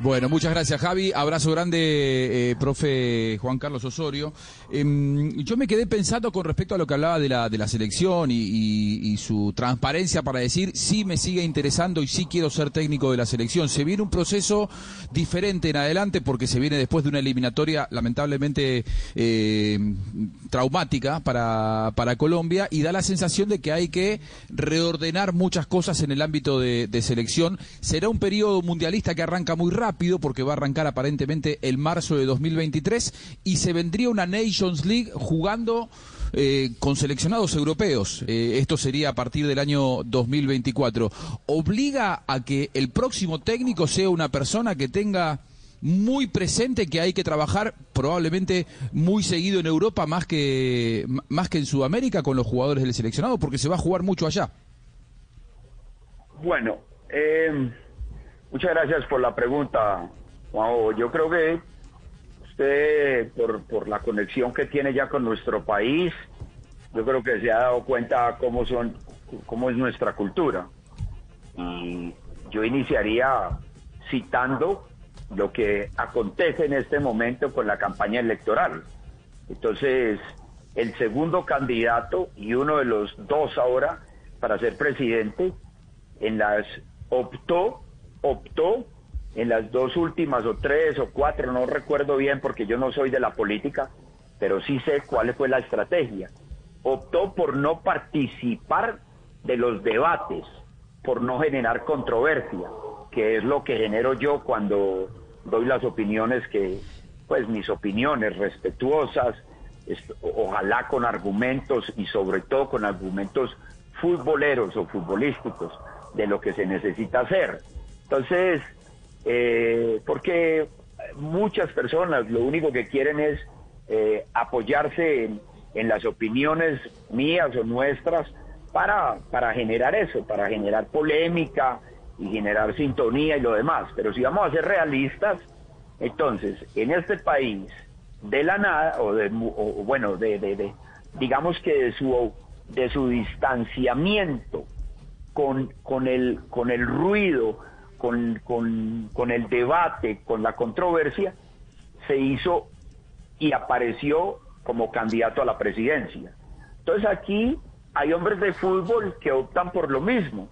Bueno, muchas gracias Javi. Abrazo grande, eh, profe Juan Carlos Osorio. Em, yo me quedé pensando con respecto a lo que hablaba de la, de la selección y, su transparencia para decir sí me sigue interesando y sí quiero ser técnico de la selección. Se viene un proceso diferente en adelante porque se viene después de una eliminatoria lamentablemente eh, traumática para, para Colombia y da la sensación de que hay que reordenar muchas cosas en el ámbito de, de selección. Será un periodo mundialista que arranca muy rápido porque va a arrancar aparentemente el marzo de 2023 y se vendría una Nations League jugando eh, con seleccionados europeos. Eh, esto sería a partir del año 2024. ¿Obliga a que el próximo técnico sea una persona que tenga muy presente que hay que trabajar probablemente muy seguido en Europa más que más que en Sudamérica con los jugadores del seleccionado porque se va a jugar mucho allá. Bueno, eh, muchas gracias por la pregunta, Juanjo. Yo creo que usted, por, por la conexión que tiene ya con nuestro país, yo creo que se ha dado cuenta cómo son, cómo es nuestra cultura. Y yo iniciaría citando lo que acontece en este momento con la campaña electoral. Entonces, el segundo candidato y uno de los dos ahora para ser presidente, en las optó, optó en las dos últimas o tres o cuatro, no recuerdo bien porque yo no soy de la política, pero sí sé cuál fue la estrategia. Optó por no participar de los debates, por no generar controversia, que es lo que genero yo cuando doy las opiniones que, pues mis opiniones respetuosas, es- ojalá con argumentos y sobre todo con argumentos futboleros o futbolísticos de lo que se necesita hacer. Entonces, eh, porque muchas personas lo único que quieren es eh, apoyarse en, en las opiniones mías o nuestras para, para generar eso, para generar polémica y generar sintonía y lo demás. Pero si vamos a ser realistas, entonces, en este país, de la nada, o, de, o bueno, de, de- de- digamos que de su, de su distanciamiento con, con, el, con el ruido, con, con, con el debate, con la controversia, se hizo y apareció como candidato a la presidencia. Entonces aquí hay hombres de fútbol que optan por lo mismo,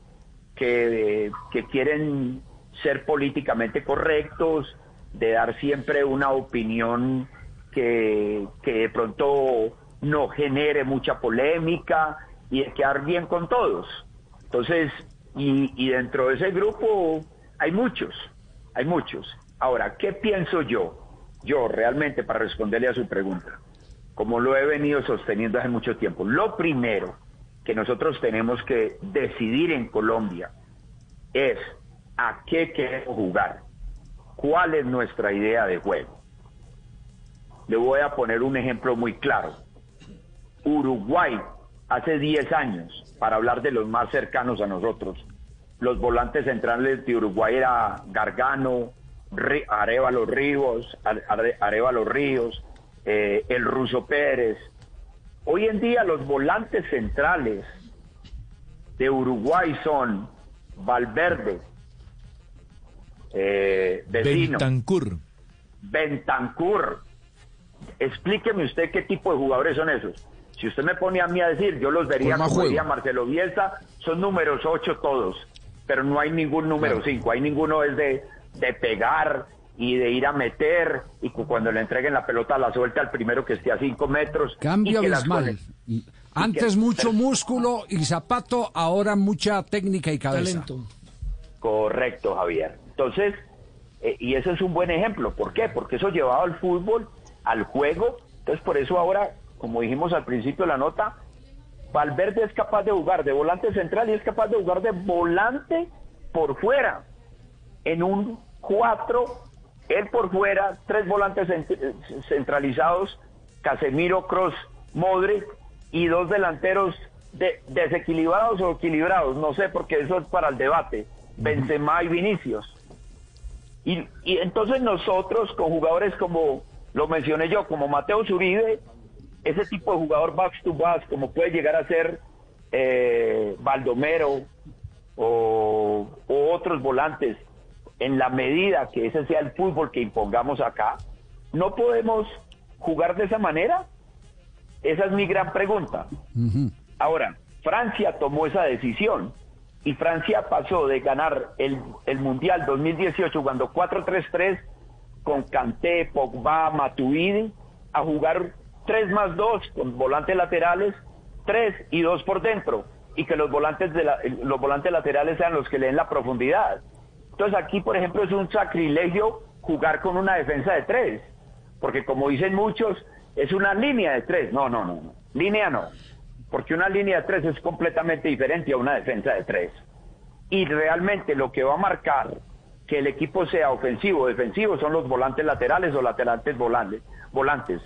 que, que quieren ser políticamente correctos, de dar siempre una opinión que, que de pronto no genere mucha polémica y de quedar bien con todos. Entonces, y, y dentro de ese grupo hay muchos, hay muchos. Ahora, ¿qué pienso yo? Yo realmente para responderle a su pregunta, como lo he venido sosteniendo hace mucho tiempo, lo primero que nosotros tenemos que decidir en Colombia es a qué queremos jugar, cuál es nuestra idea de juego. Le voy a poner un ejemplo muy claro. Uruguay, hace 10 años, para hablar de los más cercanos a nosotros, los volantes centrales de Uruguay era Gargano, Arevalo Ríos, Are- Are- Arevalo Ríos, eh, el Ruso Pérez. Hoy en día los volantes centrales de Uruguay son Valverde, eh, Vecino, Bentancur. Bentancur. Explíqueme usted qué tipo de jugadores son esos. Si usted me pone a mí a decir, yo los vería como Marcelo Bielsa, son números 8 todos, pero no hay ningún número 5, hay ninguno es de, de pegar y de ir a meter y cu- cuando le entreguen la pelota la suelta al primero que esté a 5 metros. Cambio abismal. Antes que- mucho músculo y zapato, ahora mucha técnica y cabeza. Correcto, Javier. Entonces, eh, y ese es un buen ejemplo. ¿Por qué? Porque eso llevado al fútbol, al juego. Entonces, por eso ahora, como dijimos al principio de la nota, Valverde es capaz de jugar de volante central y es capaz de jugar de volante por fuera. en un 4, él por fuera, tres volantes cent- centralizados, Casemiro, Cross, Modric y dos delanteros de- desequilibrados o equilibrados, no sé, porque eso es para el debate, Benzema y Vinicius. Y, y entonces nosotros con jugadores como lo mencioné yo, como Mateo Zuribe, ese tipo de jugador backs to backs, como puede llegar a ser eh, Baldomero o, o otros volantes, en la medida que ese sea el fútbol que impongamos acá, ¿no podemos jugar de esa manera? Esa es mi gran pregunta. Ahora, Francia tomó esa decisión y Francia pasó de ganar el, el Mundial 2018 jugando 4-3-3 con Kanté, Pogba, Matuidi a jugar 3 más 2 con volantes laterales, 3 y 2 por dentro y que los volantes de la- los volantes laterales sean los que leen la profundidad. Entonces aquí, por ejemplo, es un sacrilegio jugar con una defensa de 3, porque como dicen muchos, es una línea de 3. No, no, no, no. Línea no. Porque una línea de 3 es completamente diferente a una defensa de 3. Y realmente lo que va a marcar que el equipo sea ofensivo o defensivo son los volantes laterales o laterales volantes. volantes.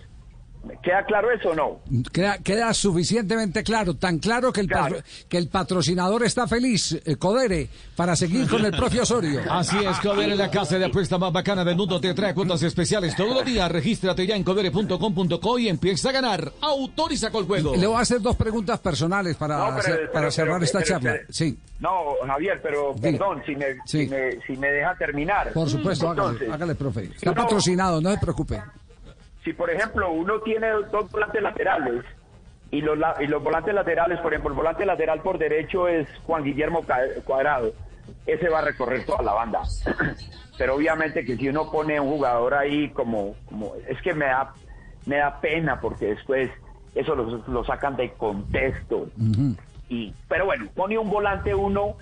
¿Me ¿Queda claro eso o no? Queda, queda suficientemente claro, tan claro que el, Claro. patro- que el patrocinador está feliz, eh, Codere, para seguir con el propio Osorio. Así es, Codere, la casa de apuesta más bacana del mundo, te trae cuotas especiales todos los días. Regístrate ya en codere.com.co y empieza a ganar. Autoriza con el juego. Le voy a hacer dos preguntas personales para, No, pero- hacer- pero- para cerrar pero- esta pero- charla. Sí, No, Javier, pero Sí. perdón, si me, Sí. si me, si me deja terminar. por supuesto, hágale, Entonces, hágale, profe. Está patrocinado, no se preocupe. Si por ejemplo uno tiene dos volantes laterales y los, y los volantes laterales, por ejemplo, el volante lateral por derecho es Juan Guillermo Cuadrado, ese va a recorrer toda la banda. Pero obviamente que si uno pone un jugador ahí como, como es que me da, me da pena porque después eso lo, lo sacan de contexto. y, pero bueno, pone un volante uno,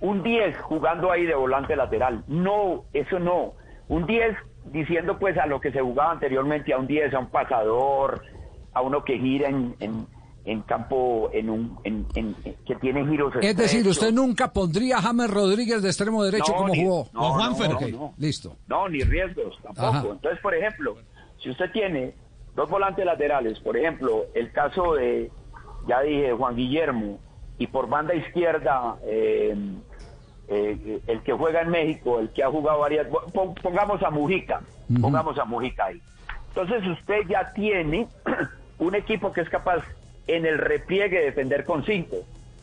un 10 jugando ahí de volante lateral. No, eso no. Un 10 diciendo pues a lo que se jugaba anteriormente, a un 10, a un pasador, a uno que gira en, en, en campo, en un, en, en- que tiene giros Es decir, usted nunca pondría a James Rodríguez de extremo derecho No, como ni- jugó. no, O Juanfer. no, listo. No, ni riesgos tampoco. Ajá. Entonces, por ejemplo, si usted tiene dos volantes laterales, por ejemplo, el caso de, ya dije, Juan Guillermo, y por banda izquierda, eh, eh, el que juega en México, el que ha jugado varias, pon- pongamos a Mujica, pongamos a Mujica ahí. Entonces usted ya tiene un equipo que es capaz en el repliegue de defender con cinco.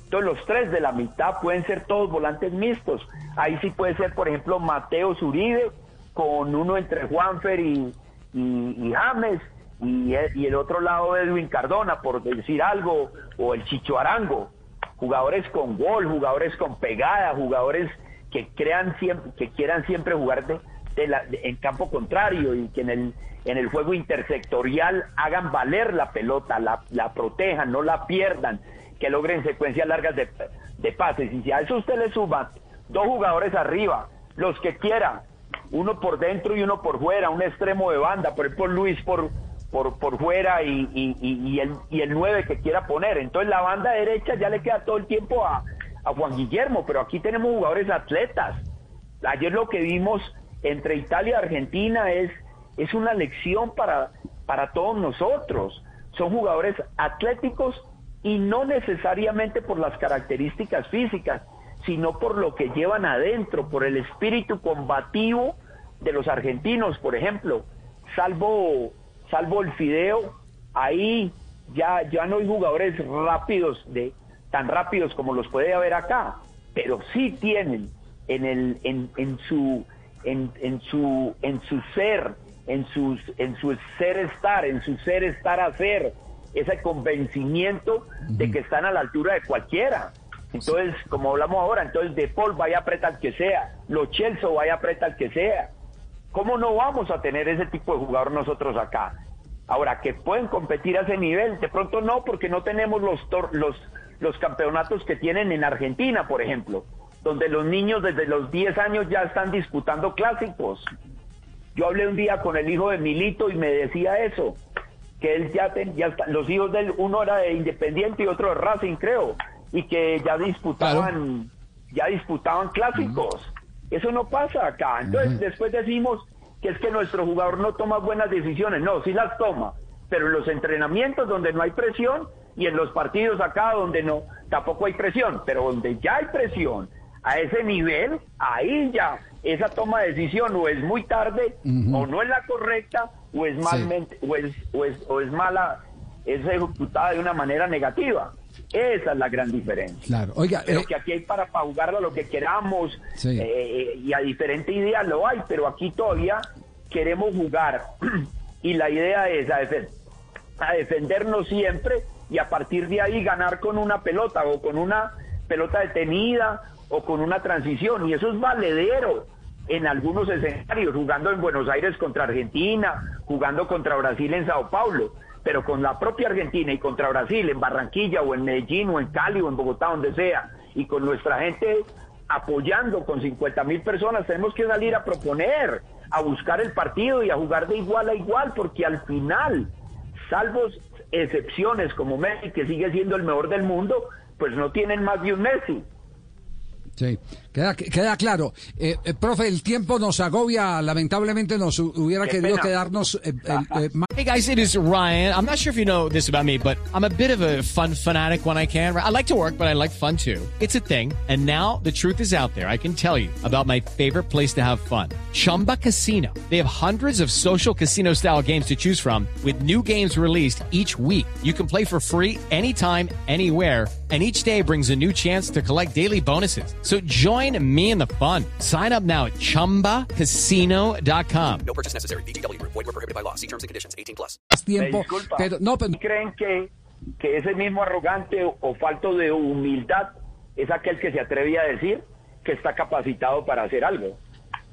Entonces los tres de la mitad pueden ser todos volantes mixtos. Ahí sí puede ser, por ejemplo, Mateo Zuribe con uno entre Juanfer y, y, y James y el, y el otro lado Edwin Cardona, por decir algo, o el Chicho Arango. Jugadores con gol, jugadores con pegada, jugadores que crean siempre, que quieran siempre jugar de, la- de- en campo contrario y que en el en el juego intersectorial hagan valer la pelota, la, la protejan, no la pierdan, que logren secuencias largas de, de pases. Y si a eso usted le suma dos jugadores arriba, los que quiera, uno por dentro y uno por fuera, un extremo de banda, por ejemplo Luis por, por, por fuera y, y, y- el, y el 9 que quiera poner. Entonces la banda derecha ya le queda todo el tiempo a, a Juan Guillermo, pero aquí tenemos jugadores atletas. Ayer lo que vimos entre Italia y Argentina es, es una lección para, para todos nosotros. Son jugadores atléticos y no necesariamente por las características físicas, sino por lo que llevan adentro, por el espíritu combativo de los argentinos, por ejemplo. Salvo, salvo el Fideo, ahí ya, ya no hay jugadores rápidos, de, tan rápidos como los puede haber acá, pero sí tienen en el, en, en su, en, en su, en su ser, en sus, en su ser estar, en su ser estar hacer, ese convencimiento de que están a la altura de cualquiera. Entonces, como hablamos ahora, entonces De Paul vaya a apretar al que sea, Lo Chelsea vaya a apretar al que sea. ¿Cómo no vamos a tener ese tipo de jugador nosotros acá? Ahora, que pueden competir a ese nivel, de pronto no, porque no tenemos los, tor- los, los campeonatos que tienen en Argentina, por ejemplo, donde los niños desde los 10 años ya están disputando clásicos. Yo hablé un día con el hijo de Milito y me decía eso, que él ya, ten- ya está- los hijos de él, uno era de Independiente y otro de Racing, creo, y que ya disputaban, ya disputaban clásicos. Eso no pasa acá. Entonces después decimos que es que nuestro jugador no toma buenas decisiones. No, sí las toma, pero en los entrenamientos donde no hay presión y en los partidos acá donde no, tampoco hay presión, pero donde ya hay presión a ese nivel, ahí ya esa toma de decisión o es muy tarde o no es la correcta o es malmente o es, o es, o es mala, es ejecutada de una manera negativa. Esa es la gran diferencia. Claro, oiga, Pero eh, que aquí hay para, para jugar a lo que queramos Sí. eh, y a diferente idea lo hay, pero aquí todavía queremos jugar y la idea es a, defen- a defendernos siempre y a partir de ahí ganar con una pelota o con una pelota detenida o con una transición y eso es valedero en algunos escenarios, jugando en Buenos Aires contra Argentina, jugando contra Brasil en Sao Paulo, pero con la propia Argentina y contra Brasil en Barranquilla o en Medellín o en Cali o en Bogotá, donde sea, y con nuestra gente apoyando con 50 mil personas, tenemos que salir a proponer, a buscar el partido y a jugar de igual a igual, porque al final, salvo excepciones como Messi, que sigue siendo el mejor del mundo, pues no tienen más de un Messi. Sí, queda, queda claro. Eh, eh, profe, el tiempo nos agobia, lamentablemente nos hubiera Qué querido pena. quedarnos eh, eh, más Hey guys, it is Ryan. I'm not sure if you know this about me, but I'm a bit of a fun fanatic when I can. I like to work, but I like fun too. It's a thing. And now the truth is out there. I can tell you about my favorite place to have fun. Chumba Casino. They have hundreds of social casino style games to choose from with new games released each week. You can play for free anytime, anywhere and each day brings a new chance to collect daily bonuses. So join me in the fun. Sign up now at ChumbaCasino.com. No purchase necessary. Void were prohibited by law. See terms and conditions. 18 plus. Me tiempo. disculpa. Pero no, pero, ¿Creen que, que ese mismo arrogante o, o falto de humildad es aquel que se atreve a decir que está capacitado para hacer algo?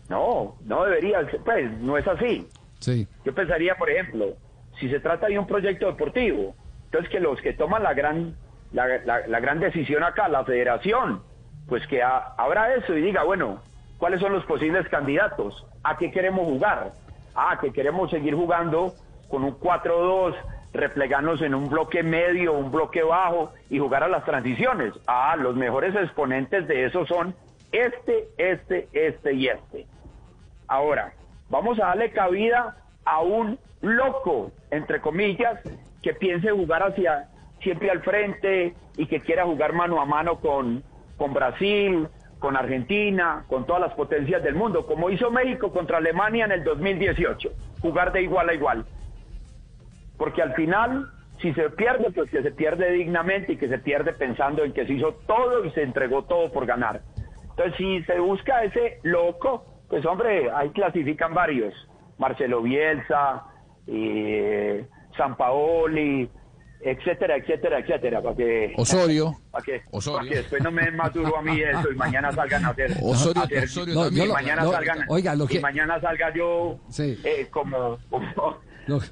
No, no debería, ser, pues no es así. sí. Yo pensaría, por ejemplo, si se trata de un proyecto deportivo, entonces que los que toman la gran, la, la- la gran decisión acá, la federación, pues que ha- abra eso y diga, bueno, ¿cuáles son los posibles candidatos? ¿A qué queremos jugar? Ah, que queremos seguir jugando con un 4-2, replegarnos en un bloque medio, un bloque bajo y jugar a las transiciones. Ah, los mejores exponentes de eso son este, este, este y este. Ahora, vamos a darle cabida a un loco, entre comillas, que piense jugar hacia siempre al frente y que quiera jugar mano a mano con, con Brasil, con Argentina, con todas las potencias del mundo, como hizo México contra Alemania en el 2018, jugar de igual a igual. Porque al final, si se pierde, pues que se pierde dignamente y que se pierde pensando en que se hizo todo y se entregó todo por ganar. Entonces, si se busca ese loco, pues hombre, ahí clasifican varios. Marcelo Bielsa, eh, Sampaoli, etcétera, etcétera, etcétera, para que... Osorio. Para que, Osorio. para que después no me den más duro a mí eso y mañana salgan a hacer... Osorio- a hacer- Osorio No, también. y mañana lo- salgan, oiga, lo y que- mañana salga yo Sí. eh, como, como,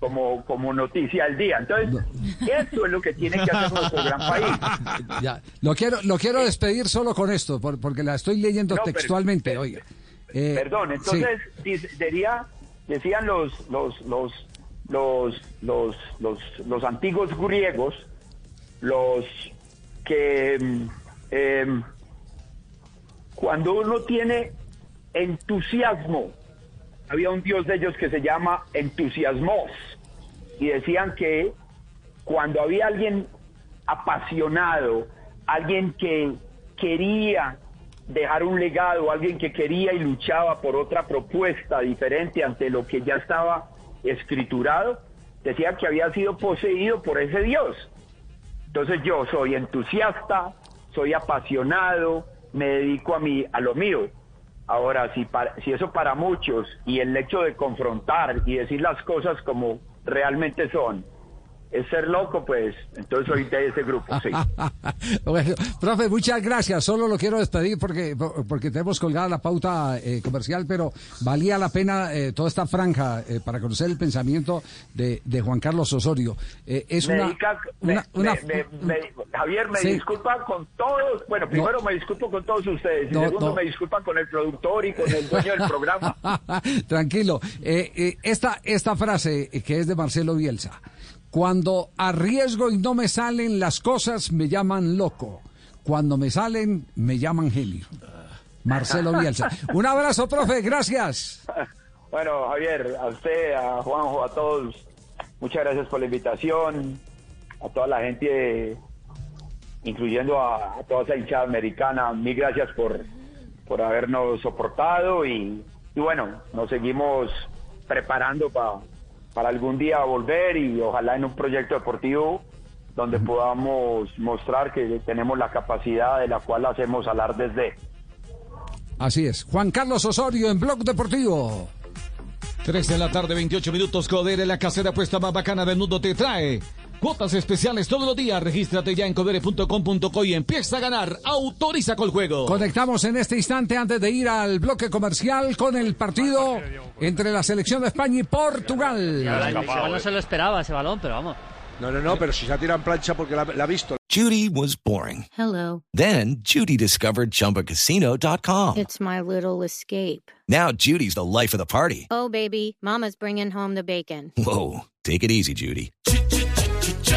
como, como noticia del día. Entonces, eso es lo que tiene que hacer nuestro gran país. Ya, lo quiero, lo quiero despedir solo con esto, por- porque la estoy leyendo No, textualmente, pero- oiga. Eh, Perdón, entonces dice- diría, decían los los los los los los, los antiguos griegos, los que em, cuando uno tiene entusiasmo, había un dios de ellos que se llama entusiasmos y decían que cuando había alguien apasionado, alguien que quería dejar un legado, alguien que quería y luchaba por otra propuesta diferente ante lo que ya estaba escriturado, decía que había sido poseído por ese Dios. Entonces yo soy entusiasta, soy apasionado, me dedico a mí, a lo mío. Ahora, si, para- si eso para muchos y el hecho de confrontar y decir las cosas como realmente son, es ser loco, pues entonces soy de ese grupo, sí. bueno, profe, muchas gracias. Solo lo quiero despedir porque, porque tenemos colgada la pauta eh, comercial, pero valía la pena eh, toda esta franja eh, para conocer el pensamiento de, de Juan Carlos Osorio. Eh, es una, Javier, me Sí. disculpa con todos. Bueno, primero me disculpo con todos ustedes. Y No, segundo, no. me disculpa con el productor y con el dueño del programa. Tranquilo. Eh, eh, esta, esta frase que es de Marcelo Bielsa. Cuando arriesgo y no me salen las cosas, me llaman loco. Cuando me salen, me llaman genio. Marcelo Bielsa. Un abrazo, profe, gracias. Bueno, Javier, a usted, a Juanjo, a todos, muchas gracias por la invitación, a toda la gente, incluyendo a, a toda esa hinchada americana, mil gracias por, por habernos soportado y, y bueno, nos seguimos preparando pa- para algún día volver y ojalá en un proyecto deportivo donde podamos mostrar que tenemos la capacidad de la cual hacemos hablar desde. Así es. Juan Carlos Osorio en Blog Deportivo. 3 de la tarde, 28 minutos. Codere, la casera apuesta más bacana del mundo, te trae cuotas especiales todos los días. Regístrate ya en codere.com.co y empieza a ganar. Autoriza con el juego. Conectamos en este instante antes de ir al bloque comercial con el partido entre la selección de España y Portugal. No se lo esperaba ese balón, pero vamos. No, no, no, pero si se en plancha porque la, la ha visto. Judy was boring. Hello. Then Judy discovered ChumbaCasino.com. It's my little escape. Now Judy's the life of the party. Oh, baby, Mama's bringing home the bacon. Whoa, take it easy, Judy.